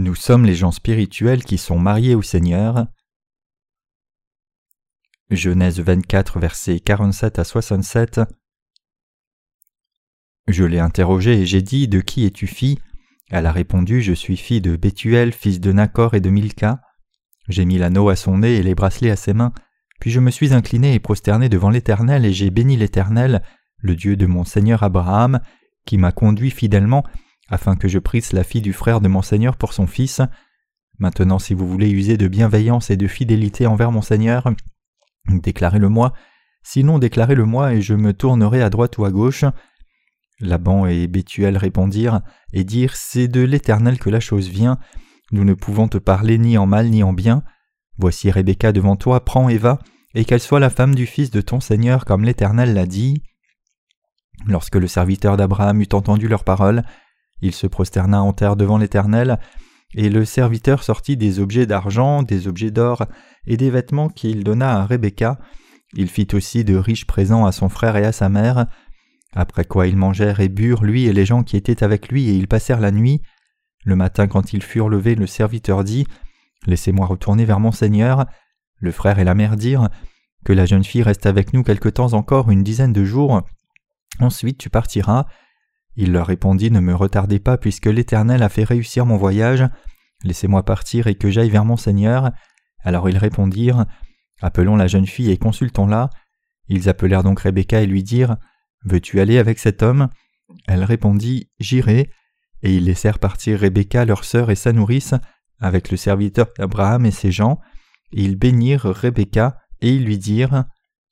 Nous sommes les gens spirituels qui sont mariés au Seigneur. Genèse 24, versets 47 à 67. Je l'ai interrogée et j'ai dit De qui es-tu fille? Elle a répondu Je suis fille de Bethuel, fils de Nacor et de Milka. J'ai mis l'anneau à son nez et les bracelets à ses mains, puis je me suis incliné et prosterné devant l'Éternel et j'ai béni l'Éternel, le Dieu de mon Seigneur Abraham, qui m'a conduit fidèlement afin que je prisse la fille du frère de mon Seigneur pour son fils. Maintenant, si vous voulez user de bienveillance et de fidélité envers mon Seigneur, déclarez-le-moi, sinon déclarez-le-moi et je me tournerai à droite ou à gauche. Laban et Bethuel répondirent et dirent C'est de l'Éternel que la chose vient, nous ne pouvons te parler ni en mal ni en bien. Voici Rebecca devant toi, prends et va, et qu'elle soit la femme du fils de ton Seigneur comme l'Éternel l'a dit. Lorsque le serviteur d'Abraham eut entendu leurs paroles, il se prosterna en terre devant l'Éternel, et le serviteur sortit des objets d'argent, des objets d'or, et des vêtements qu'il donna à Rebecca. Il fit aussi de riches présents à son frère et à sa mère. Après quoi ils mangèrent et burent, lui et les gens qui étaient avec lui, et ils passèrent la nuit. Le matin, quand ils furent levés, le serviteur dit Laissez-moi retourner vers mon Seigneur. Le frère et la mère dirent Que la jeune fille reste avec nous quelque temps encore, une dizaine de jours. Ensuite tu partiras. Il leur répondit Ne me retardez pas, puisque l'Éternel a fait réussir mon voyage. Laissez-moi partir et que j'aille vers mon Seigneur. Alors ils répondirent Appelons la jeune fille et consultons-la. Ils appelèrent donc Rebecca et lui dirent Veux-tu aller avec cet homme? Elle répondit J'irai. Et ils laissèrent partir Rebecca, leur sœur et sa nourrice, avec le serviteur d'Abraham et ses gens. Ils bénirent Rebecca, et ils lui dirent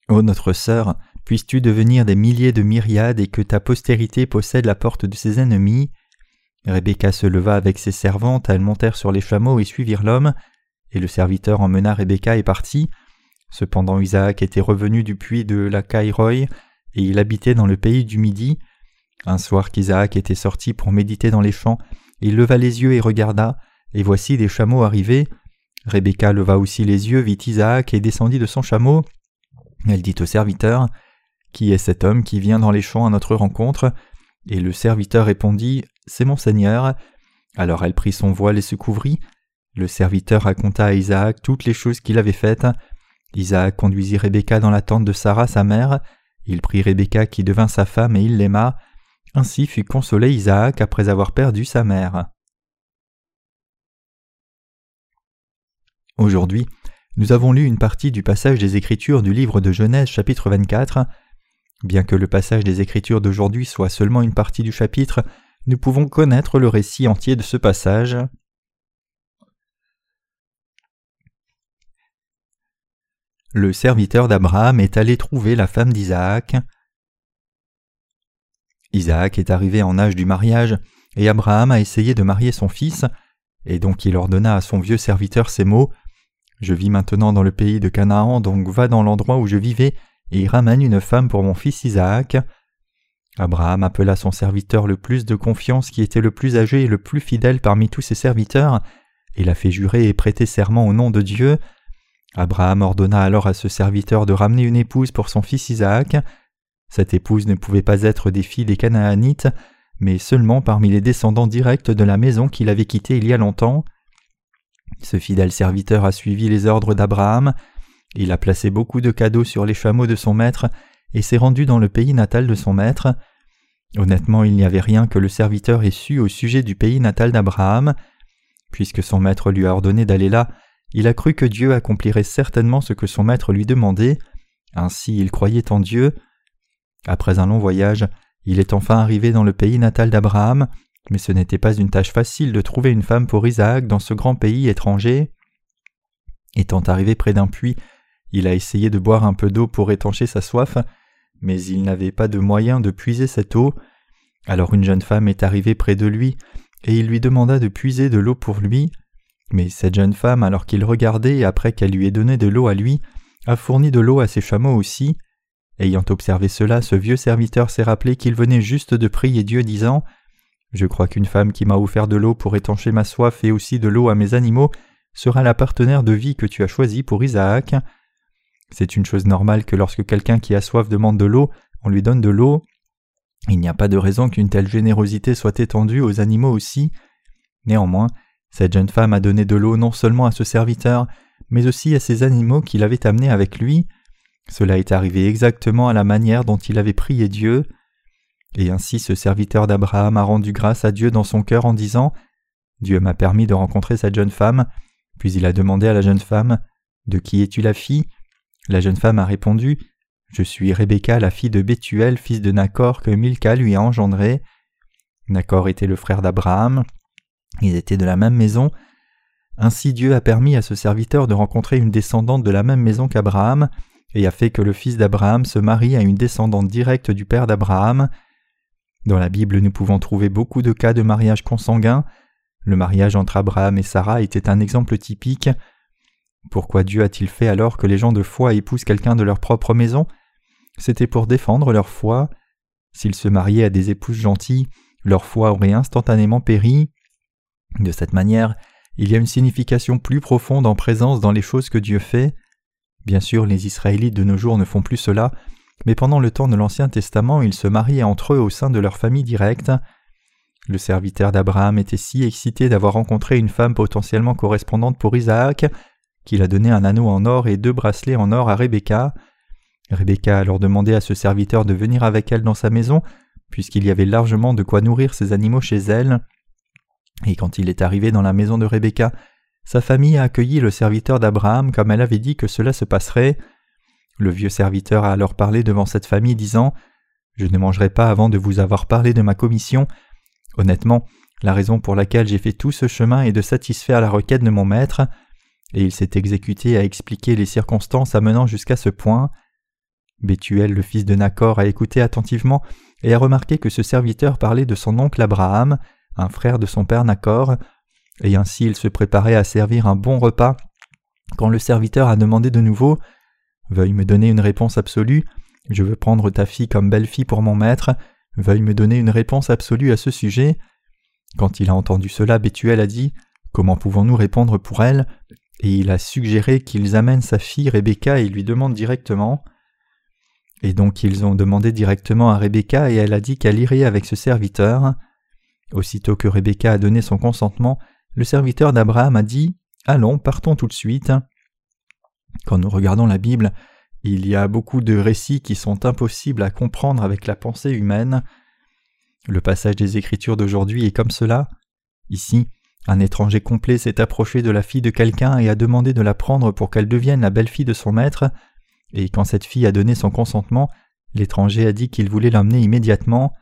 Ô notre sœur, puisses-tu devenir des milliers de myriades et que ta postérité possède la porte de ses ennemis? Rebecca se leva avec ses servantes, elles montèrent sur les chameaux et suivirent l'homme, et le serviteur emmena Rebecca et partit. Cependant Isaac était revenu du puits de la Caïroï, et il habitait dans le pays du Midi. Un soir qu'Isaac était sorti pour méditer dans les champs, il leva les yeux et regarda, et voici des chameaux arrivés. Rebecca leva aussi les yeux, vit Isaac et descendit de son chameau. Elle dit au serviteur qui est cet homme qui vient dans les champs à notre rencontre Et le serviteur répondit C'est mon Seigneur. Alors elle prit son voile et se couvrit. Le serviteur raconta à Isaac toutes les choses qu'il avait faites. Isaac conduisit Rebecca dans la tente de Sarah, sa mère. Il prit Rebecca qui devint sa femme et il l'aima. Ainsi fut consolé Isaac après avoir perdu sa mère. Aujourd'hui, nous avons lu une partie du passage des Écritures du livre de Genèse chapitre 24. Bien que le passage des Écritures d'aujourd'hui soit seulement une partie du chapitre, nous pouvons connaître le récit entier de ce passage. Le serviteur d'Abraham est allé trouver la femme d'Isaac. Isaac est arrivé en âge du mariage, et Abraham a essayé de marier son fils, et donc il ordonna à son vieux serviteur ces mots Je vis maintenant dans le pays de Canaan, donc va dans l'endroit où je vivais, et ramène une femme pour mon fils Isaac. Abraham appela son serviteur le plus de confiance qui était le plus âgé et le plus fidèle parmi tous ses serviteurs, et l'a fait jurer et prêter serment au nom de Dieu. Abraham ordonna alors à ce serviteur de ramener une épouse pour son fils Isaac. Cette épouse ne pouvait pas être des filles des Canaanites, mais seulement parmi les descendants directs de la maison qu'il avait quittée il y a longtemps. Ce fidèle serviteur a suivi les ordres d'Abraham, il a placé beaucoup de cadeaux sur les chameaux de son maître et s'est rendu dans le pays natal de son maître. Honnêtement, il n'y avait rien que le serviteur ait su au sujet du pays natal d'Abraham. Puisque son maître lui a ordonné d'aller là, il a cru que Dieu accomplirait certainement ce que son maître lui demandait. Ainsi il croyait en Dieu. Après un long voyage, il est enfin arrivé dans le pays natal d'Abraham, mais ce n'était pas une tâche facile de trouver une femme pour Isaac dans ce grand pays étranger. Étant arrivé près d'un puits, il a essayé de boire un peu d'eau pour étancher sa soif, mais il n'avait pas de moyen de puiser cette eau. Alors une jeune femme est arrivée près de lui, et il lui demanda de puiser de l'eau pour lui. Mais cette jeune femme, alors qu'il regardait après qu'elle lui ait donné de l'eau à lui, a fourni de l'eau à ses chameaux aussi. Ayant observé cela, ce vieux serviteur s'est rappelé qu'il venait juste de prier Dieu disant Je crois qu'une femme qui m'a offert de l'eau pour étancher ma soif et aussi de l'eau à mes animaux sera la partenaire de vie que tu as choisie pour Isaac. C'est une chose normale que lorsque quelqu'un qui a soif demande de l'eau, on lui donne de l'eau. Il n'y a pas de raison qu'une telle générosité soit étendue aux animaux aussi. Néanmoins, Cette jeune femme a donné de l'eau non seulement à ce serviteur, mais aussi à ses animaux qu'il avait amenés avec lui. Cela est arrivé exactement à la manière dont il avait prié Dieu. Et ainsi ce serviteur d'Abraham a rendu grâce à Dieu dans son cœur en disant Dieu m'a permis de rencontrer cette jeune femme. Puis il a demandé à la jeune femme De qui es-tu la fille? La jeune femme a répondu Je suis Rebecca, la fille de Bethuel, fils de Nacor, que Milka lui a engendré. Nacor était le frère d'Abraham. Ils étaient de la même maison. Ainsi Dieu a permis à ce serviteur de rencontrer une descendante de la même maison qu'Abraham, et a fait que le fils d'Abraham se marie à une descendante directe du père d'Abraham. Dans la Bible, nous pouvons trouver beaucoup de cas de mariage consanguin. Le mariage entre Abraham et Sarah était un exemple typique. Pourquoi Dieu a-t-il fait alors que les gens de foi épousent quelqu'un de leur propre maison? C'était pour défendre leur foi. S'ils se mariaient à des épouses gentilles, leur foi aurait instantanément péri. De cette manière, il y a une signification plus profonde en présence dans les choses que Dieu fait. Bien sûr, les Israélites de nos jours ne font plus cela, mais pendant le temps de l'Ancien Testament, ils se mariaient entre eux au sein de leur famille directe. Le serviteur d'Abraham était si excité d'avoir rencontré une femme potentiellement correspondante pour Isaac qu'il a donné un anneau en or et deux bracelets en or à Rebecca. Rebecca a alors demandé à ce serviteur de venir avec elle dans sa maison, puisqu'il y avait largement de quoi nourrir ses animaux chez elle. Et quand il est arrivé dans la maison de Rebecca, sa famille a accueilli le serviteur d'Abraham comme elle avait dit que cela se passerait. Le vieux serviteur a alors parlé devant cette famille disant Je ne mangerai pas avant de vous avoir parlé de ma commission. Honnêtement, la raison pour laquelle j'ai fait tout ce chemin est de satisfaire la requête de mon maître. Et il s'est exécuté à expliquer les circonstances amenant jusqu'à ce point. Bethuel, le fils de Nacor, a écouté attentivement et a remarqué que ce serviteur parlait de son oncle Abraham, un frère de son père Nacor, et ainsi il se préparait à servir un bon repas quand le serviteur a demandé de nouveau Veuille me donner une réponse absolue, je veux prendre ta fille comme belle-fille pour mon maître, veuille me donner une réponse absolue à ce sujet. Quand il a entendu cela, Bethuel a dit Comment pouvons-nous répondre pour elle? Et il a suggéré qu'ils amènent sa fille Rebecca et lui demandent directement. Et donc ils ont demandé directement à Rebecca et elle a dit qu'elle irait avec ce serviteur. Aussitôt que Rebecca a donné son consentement, le serviteur d'Abraham a dit Allons, partons tout de suite. Quand nous regardons la Bible, il y a beaucoup de récits qui sont impossibles à comprendre avec la pensée humaine. Le passage des Écritures d'aujourd'hui est comme cela. Ici, un étranger complet s'est approché de la fille de quelqu'un et a demandé de la prendre pour qu'elle devienne la belle-fille de son maître, et quand cette fille a donné son consentement, l'étranger a dit qu'il voulait l'emmener immédiatement.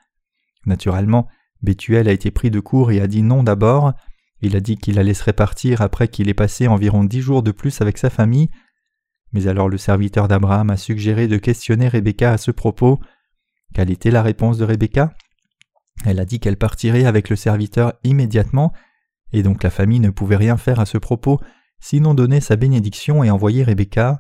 Naturellement, Bethuel a été pris de court et a dit non d'abord. Il a dit qu'il la laisserait partir après qu'il ait passé environ dix jours de plus avec sa famille. Mais alors le serviteur d'Abraham a suggéré de questionner Rebecca à ce propos. Quelle était la réponse de Rebecca? Elle a dit qu'elle partirait avec le serviteur immédiatement, et donc la famille ne pouvait rien faire à ce propos, sinon donner sa bénédiction et envoyer Rebecca.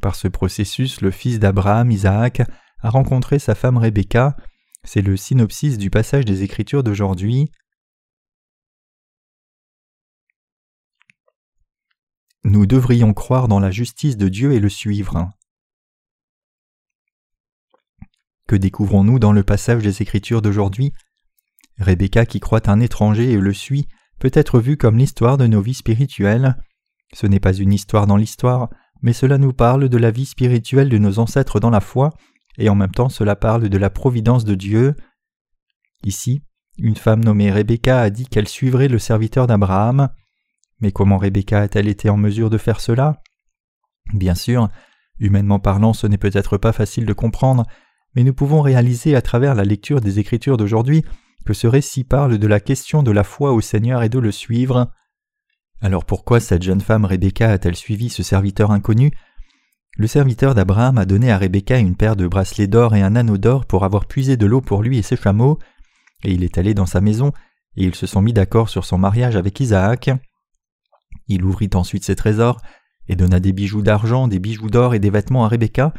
Par ce processus, le fils d'Abraham, Isaac, a rencontré sa femme Rebecca. C'est le synopsis du passage des Écritures d'aujourd'hui. Nous devrions croire dans la justice de Dieu et le suivre. Que découvrons-nous dans le passage des Écritures d'aujourd'hui? Rebecca qui croit un étranger et le suit peut être vue comme l'histoire de nos vies spirituelles. Ce n'est pas une histoire dans l'histoire, mais cela nous parle de la vie spirituelle de nos ancêtres dans la foi, et en même temps cela parle de la providence de Dieu. Ici, une femme nommée Rebecca a dit qu'elle suivrait le serviteur d'Abraham. Mais comment Rebecca a-t-elle été en mesure de faire cela? Bien sûr, humainement parlant, ce n'est peut-être pas facile de comprendre, mais nous pouvons réaliser à travers la lecture des Écritures d'aujourd'hui que ce récit parle de la question de la foi au Seigneur et de le suivre. Alors pourquoi cette jeune femme Rebecca a-t-elle suivi ce serviteur inconnu? Le serviteur d'Abraham a donné à Rebecca une paire de bracelets d'or et un anneau d'or pour avoir puisé de l'eau pour lui et ses chameaux, et il est allé dans sa maison, et ils se sont mis d'accord sur son mariage avec Isaac. Il ouvrit ensuite ses trésors, et donna des bijoux d'argent, des bijoux d'or et des vêtements à Rebecca.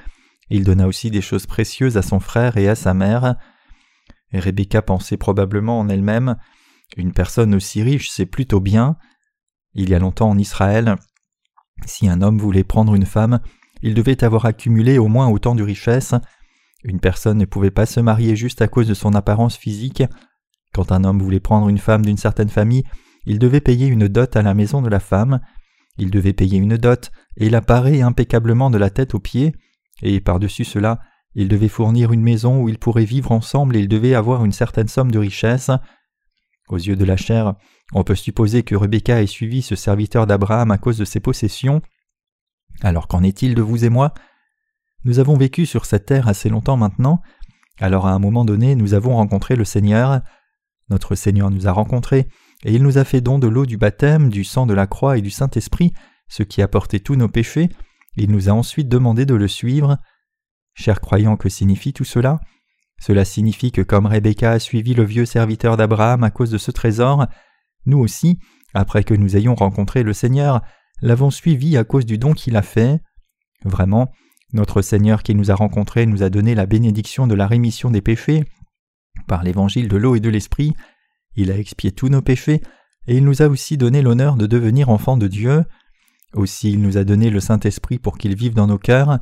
Il donna aussi des choses précieuses à son frère et à sa mère. Rebecca pensait probablement en elle-même Une personne aussi riche, c'est plutôt bien. Il y a longtemps en Israël, si un homme voulait prendre une femme, il devait avoir accumulé au moins autant de richesses. Une personne ne pouvait pas se marier juste à cause de son apparence physique. Quand un homme voulait prendre une femme d'une certaine famille, il devait payer une dot à la maison de la femme. Il devait payer une dot, et la parer impeccablement de la tête aux pieds, et par-dessus cela, il devait fournir une maison où ils pourraient vivre ensemble et il devait avoir une certaine somme de richesse. Aux yeux de la chair, on peut supposer que Rebecca ait suivi ce serviteur d'Abraham à cause de ses possessions. Alors qu'en est-il de vous et moi? Nous avons vécu sur cette terre assez longtemps maintenant, alors à un moment donné nous avons rencontré le Seigneur. Notre Seigneur nous a rencontrés, et il nous a fait don de l'eau du baptême, du sang de la croix et du Saint-Esprit, ce qui a porté tous nos péchés, il nous a ensuite demandé de le suivre. Chers croyants, que signifie tout cela? Cela signifie que comme Rebecca a suivi le vieux serviteur d'Abraham à cause de ce trésor, nous aussi, après que nous ayons rencontré le Seigneur, l'avons suivi à cause du don qu'il a fait. Vraiment, notre Seigneur qui nous a rencontrés nous a donné la bénédiction de la rémission des péchés. Par l'évangile de l'eau et de l'esprit, il a expié tous nos péchés, et il nous a aussi donné l'honneur de devenir enfants de Dieu. Aussi il nous a donné le Saint-Esprit pour qu'il vive dans nos cœurs,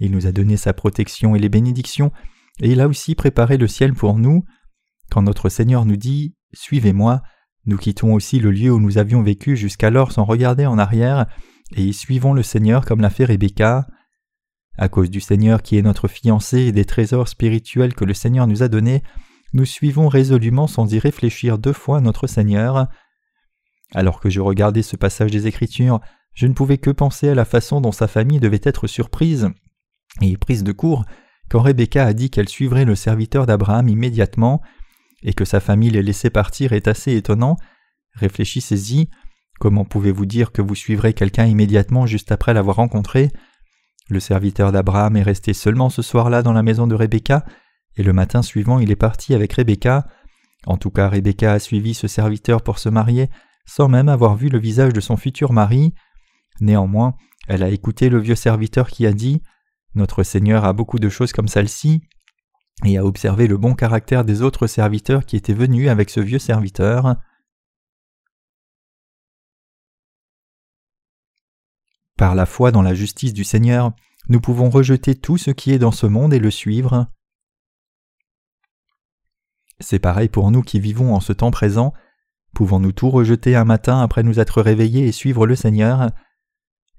il nous a donné sa protection et les bénédictions, et il a aussi préparé le ciel pour nous. Quand notre Seigneur nous dit Suivez-moi, nous quittons aussi le lieu où nous avions vécu jusqu'alors sans regarder en arrière, et y suivons le Seigneur comme l'a fait Rebecca. À cause du Seigneur qui est notre fiancé et des trésors spirituels que le Seigneur nous a donnés, nous suivons résolument sans y réfléchir deux fois notre Seigneur. Alors que je regardais ce passage des Écritures, je ne pouvais que penser à la façon dont sa famille devait être surprise et prise de court quand Rebecca a dit qu'elle suivrait le serviteur d'Abraham immédiatement, et que sa famille les laissait partir est assez étonnant. Réfléchissez-y. Comment pouvez-vous dire que vous suivrez quelqu'un immédiatement juste après l'avoir rencontré? Le serviteur d'Abraham est resté seulement ce soir-là dans la maison de Rebecca, et le matin suivant il est parti avec Rebecca. En tout cas, Rebecca a suivi ce serviteur pour se marier, sans même avoir vu le visage de son futur mari. Néanmoins, elle a écouté le vieux serviteur qui a dit Notre Seigneur a beaucoup de choses comme celle-ci, et a observé le bon caractère des autres serviteurs qui étaient venus avec ce vieux serviteur. Par la foi dans la justice du Seigneur, nous pouvons rejeter tout ce qui est dans ce monde et le suivre. C'est pareil pour nous qui vivons en ce temps présent. Pouvons-nous tout rejeter un matin après nous être réveillés et suivre le Seigneur?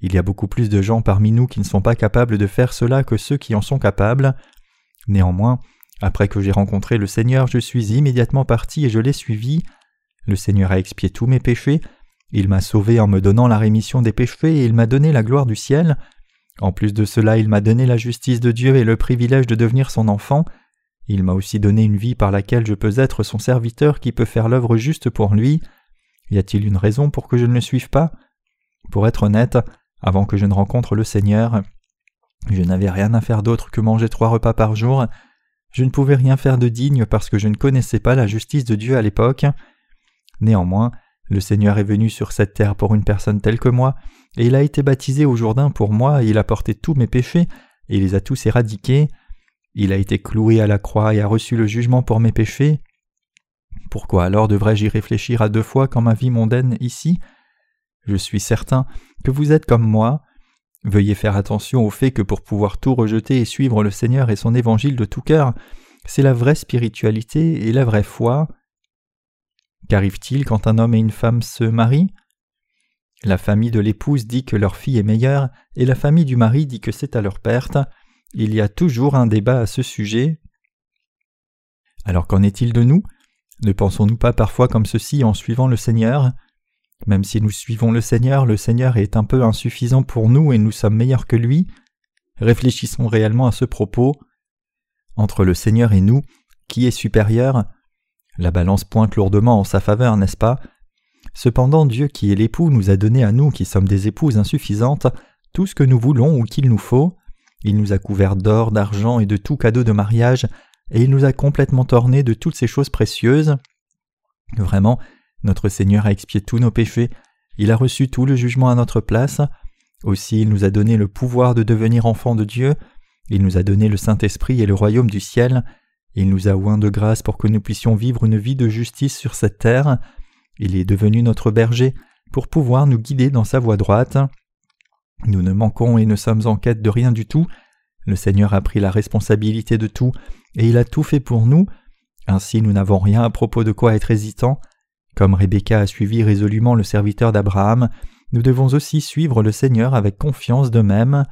Il y a beaucoup plus de gens parmi nous qui ne sont pas capables de faire cela que ceux qui en sont capables. Néanmoins, après que j'ai rencontré le Seigneur, je suis immédiatement parti et je l'ai suivi. Le Seigneur a expié tous mes péchés, il m'a sauvé en me donnant la rémission des péchés et il m'a donné la gloire du ciel. En plus de cela, il m'a donné la justice de Dieu et le privilège de devenir son enfant. Il m'a aussi donné une vie par laquelle je peux être son serviteur qui peut faire l'œuvre juste pour lui. Y a-t-il une raison pour que je ne le suive pas? Pour être honnête, avant que je ne rencontre le Seigneur, je n'avais rien à faire d'autre que manger trois repas par jour. Je ne pouvais rien faire de digne parce que je ne connaissais pas la justice de Dieu à l'époque. Néanmoins, le Seigneur est venu sur cette terre pour une personne telle que moi, et il a été baptisé au Jourdain pour moi, et il a porté tous mes péchés, et les a tous éradiqués. Il a été cloué à la croix et a reçu le jugement pour mes péchés. Pourquoi alors devrais-je y réfléchir à deux fois quand ma vie mondaine ici Je suis certain que vous êtes comme moi, Veuillez faire attention au fait que pour pouvoir tout rejeter et suivre le Seigneur et son évangile de tout cœur, c'est la vraie spiritualité et la vraie foi. Qu'arrive-t-il quand un homme et une femme se marient? La famille de l'épouse dit que leur fille est meilleure et la famille du mari dit que c'est à leur perte. Il y a toujours un débat à ce sujet. Alors qu'en est-il de nous? Ne pensons-nous pas parfois comme ceci en suivant le Seigneur? Même si nous suivons le Seigneur, le Seigneur est un peu insuffisant pour nous et nous sommes meilleurs que lui. Réfléchissons réellement à ce propos. Entre le Seigneur et nous, qui est supérieur? La balance pointe lourdement en sa faveur, n'est-ce pas? Cependant, Dieu qui est l'époux nous a donné à nous qui sommes des épouses insuffisantes tout ce que nous voulons ou qu'il nous faut. Il nous a couverts d'or, d'argent et de tout cadeau de mariage, et il nous a complètement ornés de toutes ces choses précieuses. Vraiment, notre Seigneur a expié tous nos péchés, il a reçu tout le jugement à notre place, aussi il nous a donné le pouvoir de devenir enfants de Dieu, il nous a donné le Saint-Esprit et le royaume du ciel, il nous a oint de grâce pour que nous puissions vivre une vie de justice sur cette terre, il est devenu notre berger pour pouvoir nous guider dans sa voie droite. Nous ne manquons et ne sommes en quête de rien du tout, le Seigneur a pris la responsabilité de tout, et il a tout fait pour nous, ainsi nous n'avons rien à propos de quoi être hésitant, Comme Rebecca a suivi résolument le serviteur d'Abraham, nous devons aussi suivre le Seigneur avec confiance de même.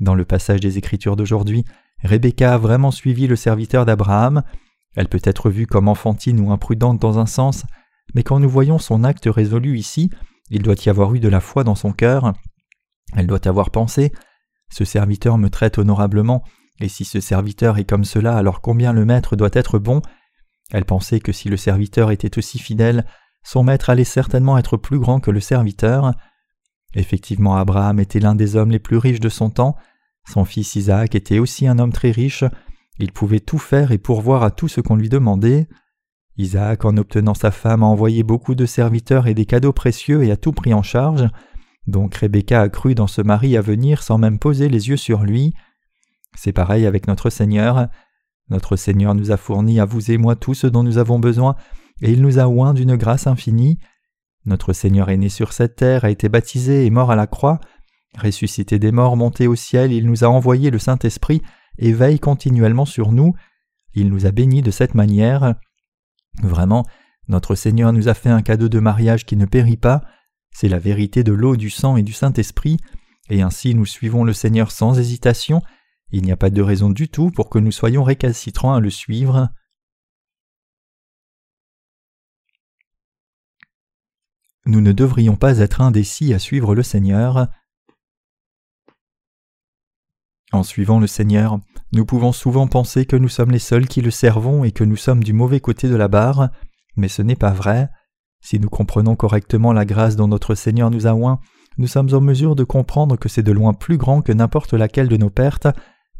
Dans le passage des Écritures d'aujourd'hui, Rebecca a vraiment suivi le serviteur d'Abraham. Elle peut être vue comme enfantine ou imprudente dans un sens, mais quand nous voyons son acte résolu ici, il doit y avoir eu de la foi dans son cœur. Elle doit avoir pensé Ce serviteur me traite honorablement, et si ce serviteur est comme cela, alors combien le maître doit être bon? Elle pensait que si le serviteur était aussi fidèle, son maître allait certainement être plus grand que le serviteur. Effectivement, Abraham était l'un des hommes les plus riches de son temps. Son fils Isaac était aussi un homme très riche. Il pouvait tout faire et pourvoir à tout ce qu'on lui demandait. Isaac, en obtenant sa femme, a envoyé beaucoup de serviteurs et des cadeaux précieux et a tout pris en charge. Donc Rebecca a cru dans ce mari à venir sans même poser les yeux sur lui. C'est pareil avec notre Seigneur. Notre Seigneur nous a fourni à vous et moi tout ce dont nous avons besoin, et il nous a oint d'une grâce infinie. Notre Seigneur est né sur cette terre, a été baptisé et mort à la croix, ressuscité des morts, monté au ciel, il nous a envoyé le Saint-Esprit et veille continuellement sur nous. Il nous a bénis de cette manière. Vraiment, notre Seigneur nous a fait un cadeau de mariage qui ne périt pas, c'est la vérité de l'eau, du sang et du Saint-Esprit, et ainsi nous suivons le Seigneur sans hésitation, il n'y a pas de raison du tout pour que nous soyons récalcitrants à le suivre. Nous ne devrions pas être indécis à suivre le Seigneur. En suivant le Seigneur, nous pouvons souvent penser que nous sommes les seuls qui le servons et que nous sommes du mauvais côté de la barre, mais ce n'est pas vrai. Si nous comprenons correctement la grâce dont notre Seigneur nous a oint, nous sommes en mesure de comprendre que c'est de loin plus grand que n'importe laquelle de nos pertes,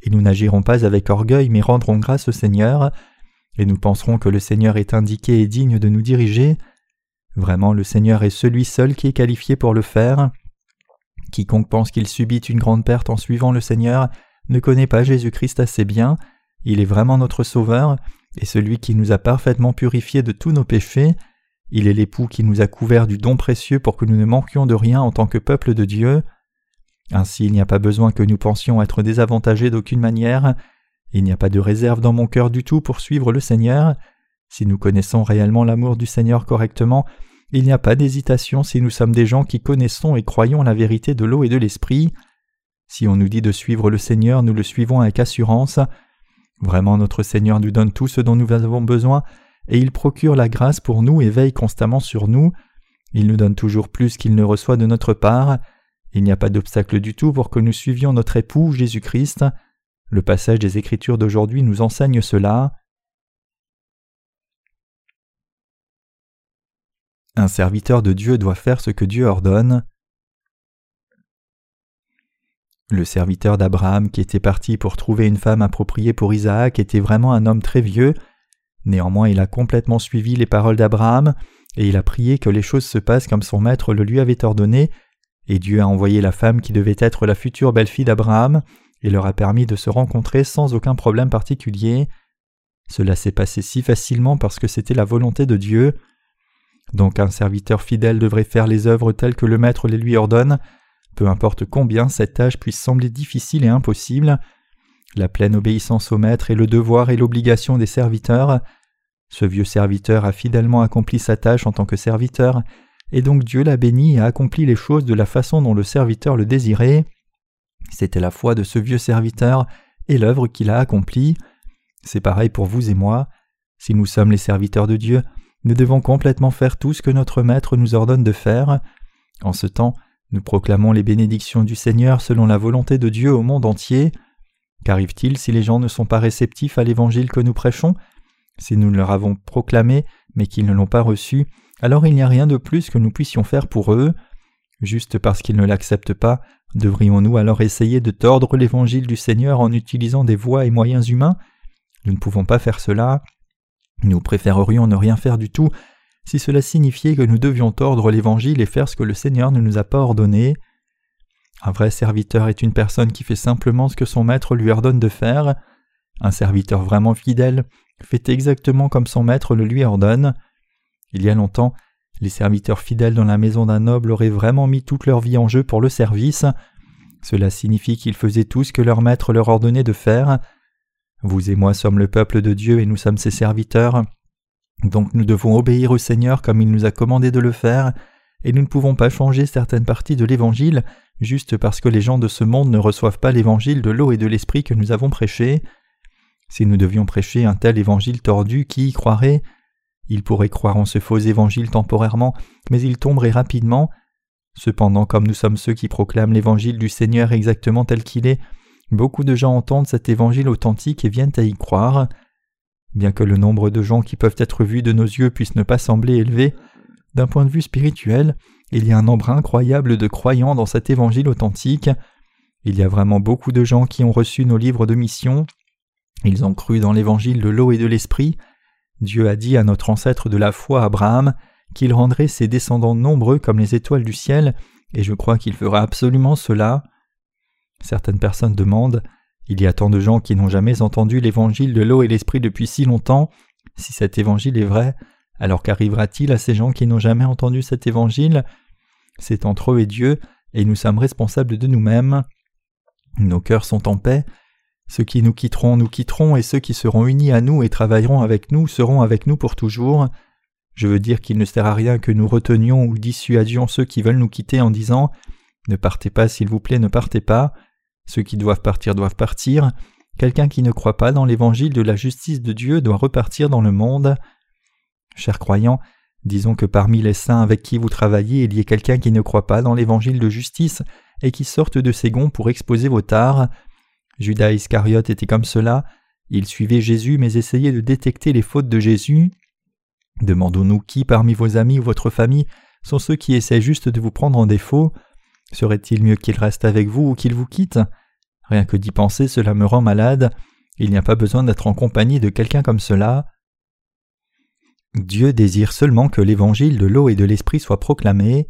et nous n'agirons pas avec orgueil mais rendrons grâce au Seigneur, et nous penserons que le Seigneur est indiqué et digne de nous diriger. Vraiment le Seigneur est celui seul qui est qualifié pour le faire. Quiconque pense qu'il subit une grande perte en suivant le Seigneur ne connaît pas Jésus-Christ assez bien, il est vraiment notre Sauveur, et celui qui nous a parfaitement purifiés de tous nos péchés, il est l'époux qui nous a couverts du don précieux pour que nous ne manquions de rien en tant que peuple de Dieu. Ainsi il n'y a pas besoin que nous pensions être désavantagés d'aucune manière, il n'y a pas de réserve dans mon cœur du tout pour suivre le Seigneur. Si nous connaissons réellement l'amour du Seigneur correctement, il n'y a pas d'hésitation si nous sommes des gens qui connaissons et croyons la vérité de l'eau et de l'esprit. Si on nous dit de suivre le Seigneur, nous le suivons avec assurance. Vraiment notre Seigneur nous donne tout ce dont nous avons besoin, et il procure la grâce pour nous et veille constamment sur nous. Il nous donne toujours plus qu'il ne reçoit de notre part. Il n'y a pas d'obstacle du tout pour que nous suivions notre époux Jésus-Christ. Le passage des Écritures d'aujourd'hui nous enseigne cela. Un serviteur de Dieu doit faire ce que Dieu ordonne. Le serviteur d'Abraham qui était parti pour trouver une femme appropriée pour Isaac était vraiment un homme très vieux. Néanmoins il a complètement suivi les paroles d'Abraham, et il a prié que les choses se passent comme son maître le lui avait ordonné, et Dieu a envoyé la femme qui devait être la future belle-fille d'Abraham, et leur a permis de se rencontrer sans aucun problème particulier. Cela s'est passé si facilement parce que c'était la volonté de Dieu. Donc un serviteur fidèle devrait faire les œuvres telles que le Maître les lui ordonne, peu importe combien cette tâche puisse sembler difficile et impossible. La pleine obéissance au Maître est le devoir et l'obligation des serviteurs. Ce vieux serviteur a fidèlement accompli sa tâche en tant que serviteur, et donc Dieu l'a béni et a accompli les choses de la façon dont le serviteur le désirait. C'était la foi de ce vieux serviteur et l'œuvre qu'il a accomplie. C'est pareil pour vous et moi. Si nous sommes les serviteurs de Dieu, nous devons complètement faire tout ce que notre Maître nous ordonne de faire. En ce temps, nous proclamons les bénédictions du Seigneur selon la volonté de Dieu au monde entier. Qu'arrive-t-il si les gens ne sont pas réceptifs à l'évangile que nous prêchons? Si nous leur avons proclamé mais qu'ils ne l'ont pas reçu, alors il n'y a rien de plus que nous puissions faire pour eux. Juste parce qu'ils ne l'acceptent pas, devrions-nous alors essayer de tordre l'évangile du Seigneur en utilisant des voies et moyens humains? Nous ne pouvons pas faire cela. Nous préférerions ne rien faire du tout si cela signifiait que nous devions tordre l'évangile et faire ce que le Seigneur ne nous a pas ordonné. Un vrai serviteur est une personne qui fait simplement ce que son maître lui ordonne de faire. Un serviteur vraiment fidèle fait exactement comme son maître le lui ordonne. Il y a longtemps, les serviteurs fidèles dans la maison d'un noble auraient vraiment mis toute leur vie en jeu pour le service. Cela signifie qu'ils faisaient tout ce que leur maître leur ordonnait de faire. Vous et moi sommes le peuple de Dieu et nous sommes ses serviteurs. Donc nous devons obéir au Seigneur comme il nous a commandé de le faire, et nous ne pouvons pas changer certaines parties de l'Évangile juste parce que les gens de ce monde ne reçoivent pas l'Évangile de l'eau et de l'Esprit que nous avons prêché. Si nous devions prêcher un tel Évangile tordu, qui y croirait? Il pourrait croire en ce faux Évangile temporairement, mais il tomberait rapidement. Cependant, comme nous sommes ceux qui proclament l'Évangile du Seigneur exactement tel qu'il est, beaucoup de gens entendent cet Évangile authentique et viennent à y croire. Bien que le nombre de gens qui peuvent être vus de nos yeux puisse ne pas sembler élevé, d'un point de vue spirituel, il y a un nombre incroyable de croyants dans cet évangile authentique. Il y a vraiment beaucoup de gens qui ont reçu nos livres de mission. Ils ont cru dans l'évangile de l'eau et de l'esprit. Dieu a dit à notre ancêtre de la foi Abraham qu'il rendrait ses descendants nombreux comme les étoiles du ciel, et je crois qu'il fera absolument cela. Certaines personnes demandent Il y a tant de gens qui n'ont jamais entendu l'évangile de l'eau et l'esprit depuis si longtemps. Si cet évangile est vrai, alors qu'arrivera-t-il à ces gens qui n'ont jamais entendu cet évangile? C'est entre eux et Dieu, et nous sommes responsables de nous-mêmes. Nos cœurs sont en paix. Ceux qui nous quitteront nous quitteront, et ceux qui seront unis à nous et travailleront avec nous seront avec nous pour toujours. Je veux dire qu'il ne sert à rien que nous retenions ou dissuadions ceux qui veulent nous quitter en disant Ne partez pas, s'il vous plaît, ne partez pas. Ceux qui doivent partir doivent partir. Quelqu'un qui ne croit pas dans l'évangile de la justice de Dieu doit repartir dans le monde. Chers croyants, disons que parmi les saints avec qui vous travaillez, il y ait quelqu'un qui ne croit pas dans l'évangile de justice et qui sorte de ses gonds pour exposer vos tares. Judas Iscariote était comme cela, il suivait Jésus mais essayait de détecter les fautes de Jésus. Demandons-nous qui parmi vos amis ou votre famille sont ceux qui essaient juste de vous prendre en défaut? Serait-il mieux qu'ils restent avec vous ou qu'ils vous quittent? Rien que d'y penser, cela me rend malade. Il n'y a pas besoin d'être en compagnie de quelqu'un comme cela. Dieu désire seulement que l'évangile de l'eau et de l'esprit soit proclamé.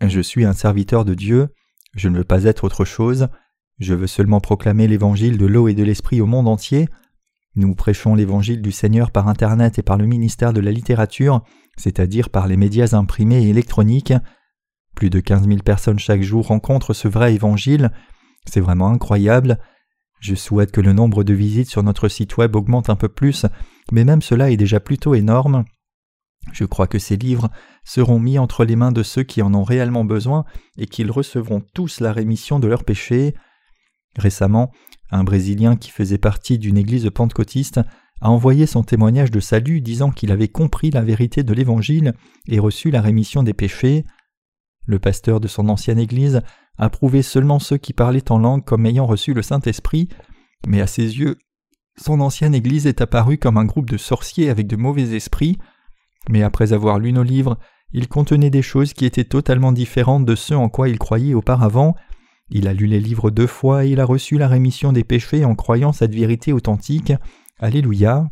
Je suis un serviteur de Dieu, je ne veux pas être autre chose, je veux seulement proclamer l'évangile de l'eau et de l'esprit au monde entier. Nous prêchons l'évangile du Seigneur par Internet et par le ministère de la littérature, c'est-à-dire par les médias imprimés et électroniques. Plus de quinze mille personnes chaque jour rencontrent ce vrai évangile. C'est vraiment incroyable. Je souhaite que le nombre de visites sur notre site web augmente un peu plus, mais même cela est déjà plutôt énorme. Je crois que ces livres seront mis entre les mains de ceux qui en ont réellement besoin et qu'ils recevront tous la rémission de leurs péchés. Récemment, un Brésilien qui faisait partie d'une église pentecôtiste a envoyé son témoignage de salut disant qu'il avait compris la vérité de l'Évangile et reçu la rémission des péchés. Le pasteur de son ancienne église approuvait seulement ceux qui parlaient en langue comme ayant reçu le Saint-Esprit, mais à ses yeux, son ancienne Église est apparue comme un groupe de sorciers avec de mauvais esprits, mais après avoir lu nos livres, il contenait des choses qui étaient totalement différentes de ce en quoi il croyait auparavant. Il a lu les livres deux fois et il a reçu la rémission des péchés en croyant cette vérité authentique. Alléluia.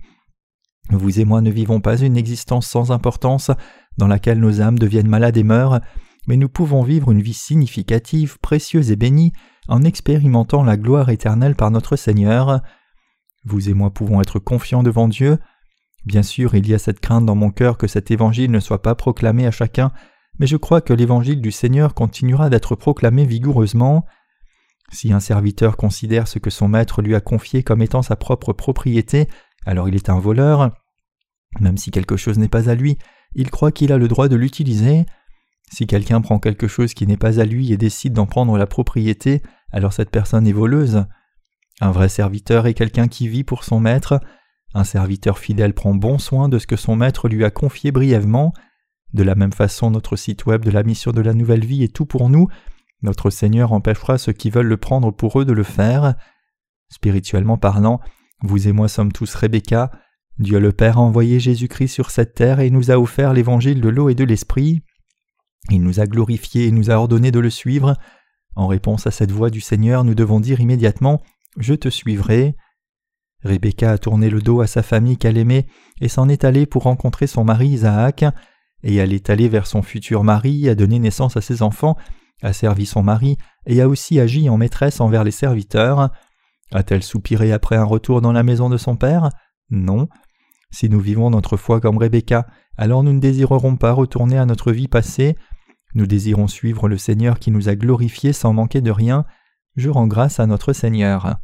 Vous et moi ne vivons pas une existence sans importance dans laquelle nos âmes deviennent malades et meurent, mais nous pouvons vivre une vie significative, précieuse et bénie en expérimentant la gloire éternelle par notre Seigneur. Vous et moi pouvons être confiants devant Dieu. Bien sûr, il y a cette crainte dans mon cœur que cet évangile ne soit pas proclamé à chacun, mais je crois que l'évangile du Seigneur continuera d'être proclamé vigoureusement. Si un serviteur considère ce que son maître lui a confié comme étant sa propre propriété, alors il est un voleur. Même si quelque chose n'est pas à lui, il croit qu'il a le droit de l'utiliser. Si quelqu'un prend quelque chose qui n'est pas à lui et décide d'en prendre la propriété, alors cette personne est voleuse. Un vrai serviteur est quelqu'un qui vit pour son maître. Un serviteur fidèle prend bon soin de ce que son maître lui a confié brièvement. De la même façon, notre site web de la mission de la nouvelle vie est tout pour nous. Notre Seigneur empêchera ceux qui veulent le prendre pour eux de le faire. Spirituellement parlant, vous et moi sommes tous Rebecca. Dieu le Père a envoyé Jésus-Christ sur cette terre et nous a offert l'évangile de l'eau et de l'esprit. Il nous a glorifiés et nous a ordonné de le suivre. En réponse à cette voix du Seigneur, nous devons dire immédiatement Je te suivrai. Rebecca a tourné le dos à sa famille qu'elle aimait et s'en est allée pour rencontrer son mari Isaac. Et elle est allée vers son futur mari, a donné naissance à ses enfants, a servi son mari et a aussi agi en maîtresse envers les serviteurs. A-t-elle soupiré après un retour dans la maison de son père? Non. Si nous vivons notre foi comme Rebecca, alors nous ne désirerons pas retourner à notre vie passée, nous désirons suivre le Seigneur qui nous a glorifiés sans manquer de rien. Je rends grâce à notre Seigneur.